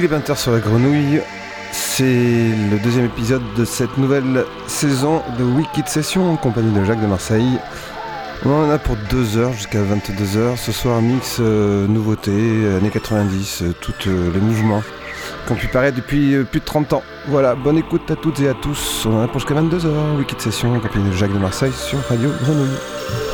Il est 20h sur la grenouille. C'est le deuxième épisode de cette nouvelle saison de Wicked Session en compagnie de Jacques de Marseille. On en a pour 2 heures jusqu'à 22 heures. Ce soir, mix euh, nouveautés, années 90, euh, tous euh, les mouvements qui ont pu paraître depuis euh, plus de 30 ans. Voilà, bonne écoute à toutes et à tous. On en a pour jusqu'à 22 heures. Wicked Session en compagnie de Jacques de Marseille sur Radio Grenouille.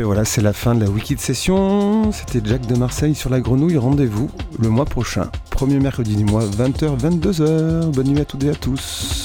Ben voilà, c'est la fin de la Wiki de session. C'était Jack de Marseille sur la grenouille. Rendez-vous le mois prochain, premier mercredi du mois, 20h, 22h. Bonne nuit à toutes et à tous.